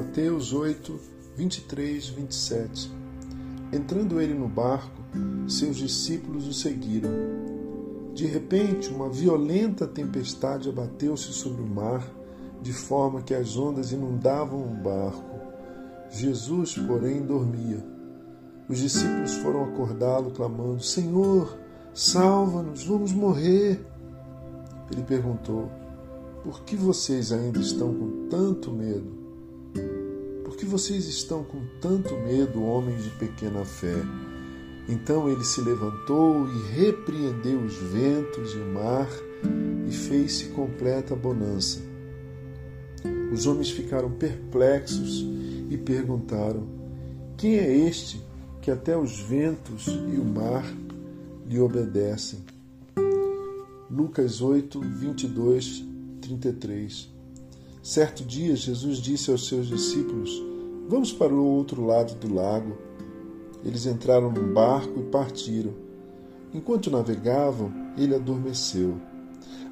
Mateus 8, 23, 27. Entrando ele no barco, seus discípulos o seguiram. De repente, uma violenta tempestade abateu-se sobre o mar, de forma que as ondas inundavam o barco. Jesus, porém, dormia. Os discípulos foram acordá-lo, clamando: Senhor, salva-nos, vamos morrer. Ele perguntou: Por que vocês ainda estão com tanto medo? Por que vocês estão com tanto medo, homens de pequena fé? Então ele se levantou e repreendeu os ventos e o mar e fez-se completa bonança. Os homens ficaram perplexos e perguntaram: Quem é este que até os ventos e o mar lhe obedecem? Lucas 8, 22, 33. Certo dia, Jesus disse aos seus discípulos: Vamos para o outro lado do lago. Eles entraram num barco e partiram. Enquanto navegavam, ele adormeceu.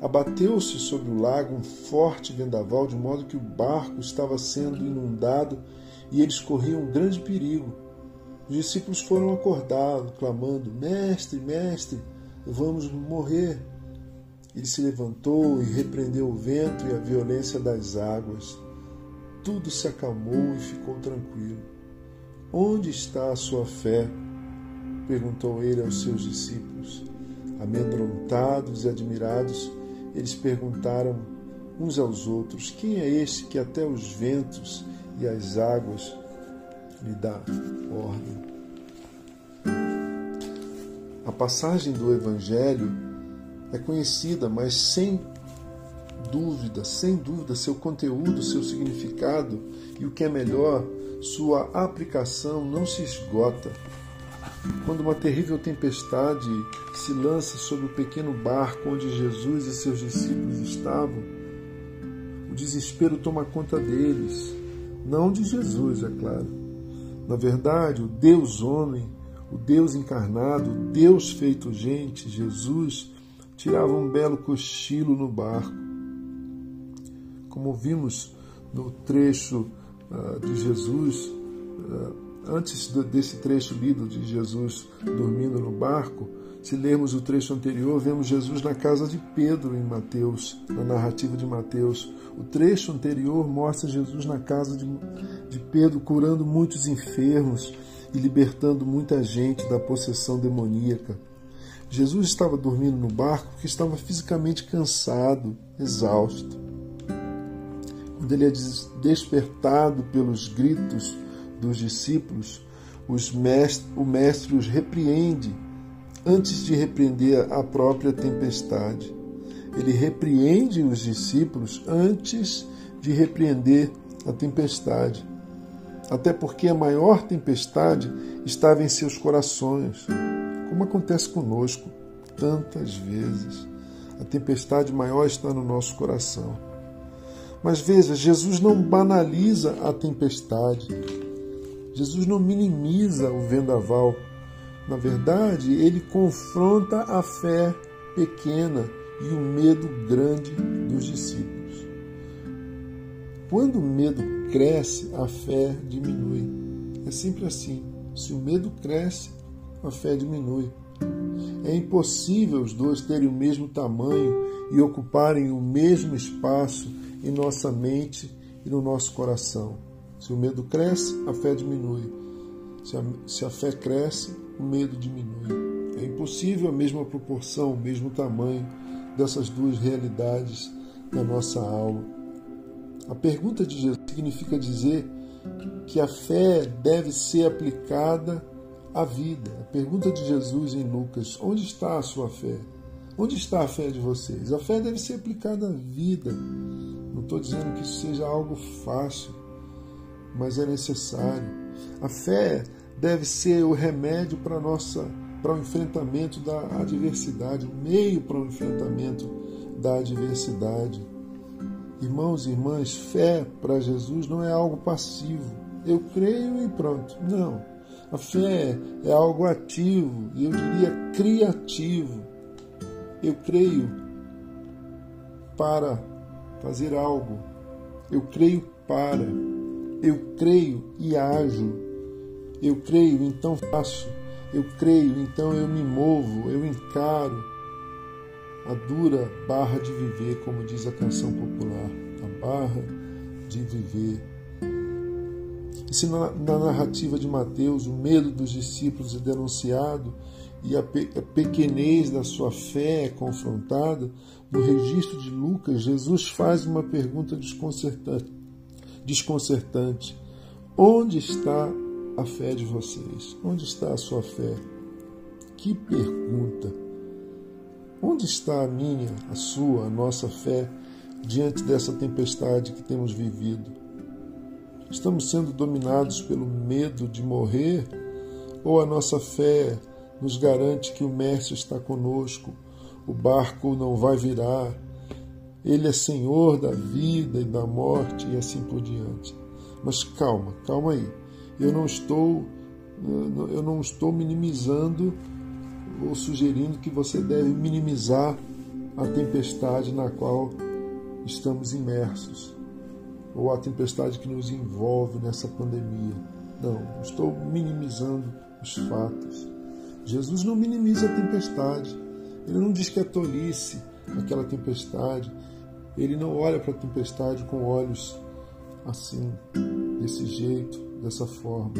Abateu-se sobre o lago um forte vendaval, de modo que o barco estava sendo inundado e eles corriam um grande perigo. Os discípulos foram acordá-lo, clamando: Mestre, mestre, vamos morrer. Ele se levantou e repreendeu o vento e a violência das águas. Tudo se acalmou e ficou tranquilo. Onde está a sua fé? perguntou ele aos seus discípulos. Amedrontados e admirados, eles perguntaram uns aos outros: Quem é este que até os ventos e as águas lhe dá ordem? A passagem do Evangelho é conhecida, mas sem dúvida, sem dúvida, seu conteúdo, seu significado e o que é melhor, sua aplicação não se esgota. Quando uma terrível tempestade se lança sobre o pequeno barco onde Jesus e seus discípulos estavam, o desespero toma conta deles, não de Jesus, é claro. Na verdade, o Deus homem, o Deus encarnado, o Deus feito gente, Jesus, tirava um belo cochilo no barco. Como vimos no trecho uh, de Jesus, uh, antes desse trecho lido de Jesus dormindo no barco, se lermos o trecho anterior, vemos Jesus na casa de Pedro em Mateus, na narrativa de Mateus. O trecho anterior mostra Jesus na casa de, de Pedro curando muitos enfermos e libertando muita gente da possessão demoníaca. Jesus estava dormindo no barco porque estava fisicamente cansado, exausto. Quando ele é despertado pelos gritos dos discípulos, mestre, o mestre os repreende antes de repreender a própria tempestade. Ele repreende os discípulos antes de repreender a tempestade. Até porque a maior tempestade estava em seus corações como acontece conosco tantas vezes. A tempestade maior está no nosso coração. Mas veja, Jesus não banaliza a tempestade. Jesus não minimiza o vendaval. Na verdade, ele confronta a fé pequena e o medo grande dos discípulos. Quando o medo cresce, a fé diminui. É sempre assim. Se o medo cresce, a fé diminui. É impossível os dois terem o mesmo tamanho e ocuparem o mesmo espaço em nossa mente e no nosso coração. Se o medo cresce, a fé diminui. Se a, se a fé cresce, o medo diminui. É impossível a mesma proporção, o mesmo tamanho dessas duas realidades na nossa alma. A pergunta de Jesus significa dizer que a fé deve ser aplicada a vida. A pergunta de Jesus em Lucas: onde está a sua fé? Onde está a fé de vocês? A fé deve ser aplicada à vida. Não estou dizendo que isso seja algo fácil, mas é necessário. A fé deve ser o remédio para nossa para o enfrentamento da adversidade, o meio para o enfrentamento da adversidade. Irmãos e irmãs, fé para Jesus não é algo passivo. Eu creio e pronto. Não. A fé é algo ativo e eu diria criativo. Eu creio para fazer algo. Eu creio para. Eu creio e ajo. Eu creio, então faço. Eu creio, então eu me movo, eu encaro a dura barra de viver, como diz a canção popular, a barra de viver. E se na, na narrativa de Mateus o medo dos discípulos é denunciado e a, pe, a pequenez da sua fé é confrontada, no registro de Lucas, Jesus faz uma pergunta desconcertante. desconcertante. Onde está a fé de vocês? Onde está a sua fé? Que pergunta! Onde está a minha, a sua, a nossa fé diante dessa tempestade que temos vivido? Estamos sendo dominados pelo medo de morrer ou a nossa fé nos garante que o Mestre está conosco, o barco não vai virar, ele é Senhor da vida e da morte e assim por diante. Mas calma, calma aí. Eu não estou eu não estou minimizando ou sugerindo que você deve minimizar a tempestade na qual estamos imersos, ou a tempestade que nos envolve nessa pandemia. Não, estou minimizando os fatos. Jesus não minimiza a tempestade. Ele não diz que é tolice aquela tempestade. Ele não olha para a tempestade com olhos assim, desse jeito, dessa forma.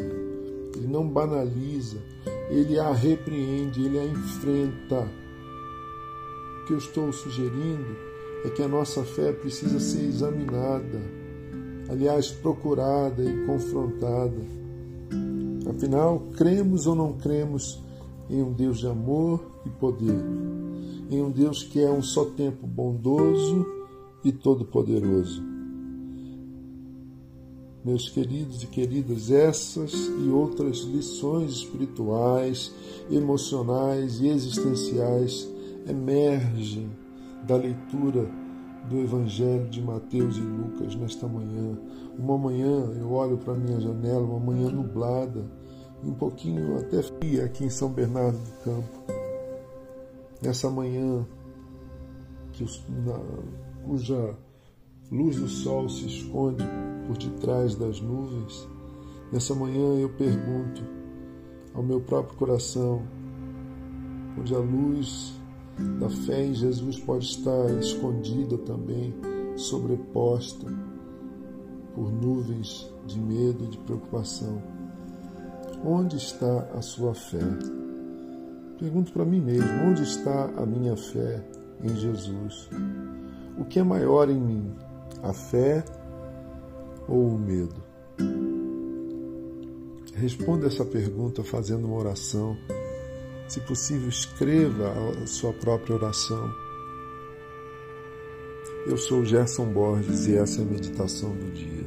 Ele não banaliza, ele a repreende, ele a enfrenta. O que eu estou sugerindo é que a nossa fé precisa ser examinada, aliás, procurada e confrontada. Afinal, cremos ou não cremos em um Deus de amor e poder, em um Deus que é um só tempo bondoso e todo-poderoso. Meus queridos e queridas, essas e outras lições espirituais, emocionais e existenciais emergem da leitura do Evangelho de Mateus e Lucas nesta manhã. Uma manhã eu olho para a minha janela, uma manhã nublada, um pouquinho até fria aqui em São Bernardo do Campo. Nessa manhã que, na, cuja luz do sol se esconde por detrás das nuvens, nessa manhã eu pergunto ao meu próprio coração, onde a luz da fé em Jesus pode estar escondida também, sobreposta por nuvens de medo e de preocupação. Onde está a sua fé? Pergunto para mim mesmo: onde está a minha fé em Jesus? O que é maior em mim, a fé ou o medo? Responda essa pergunta fazendo uma oração. Se possível, escreva a sua própria oração. Eu sou Gerson Borges e essa é a meditação do dia.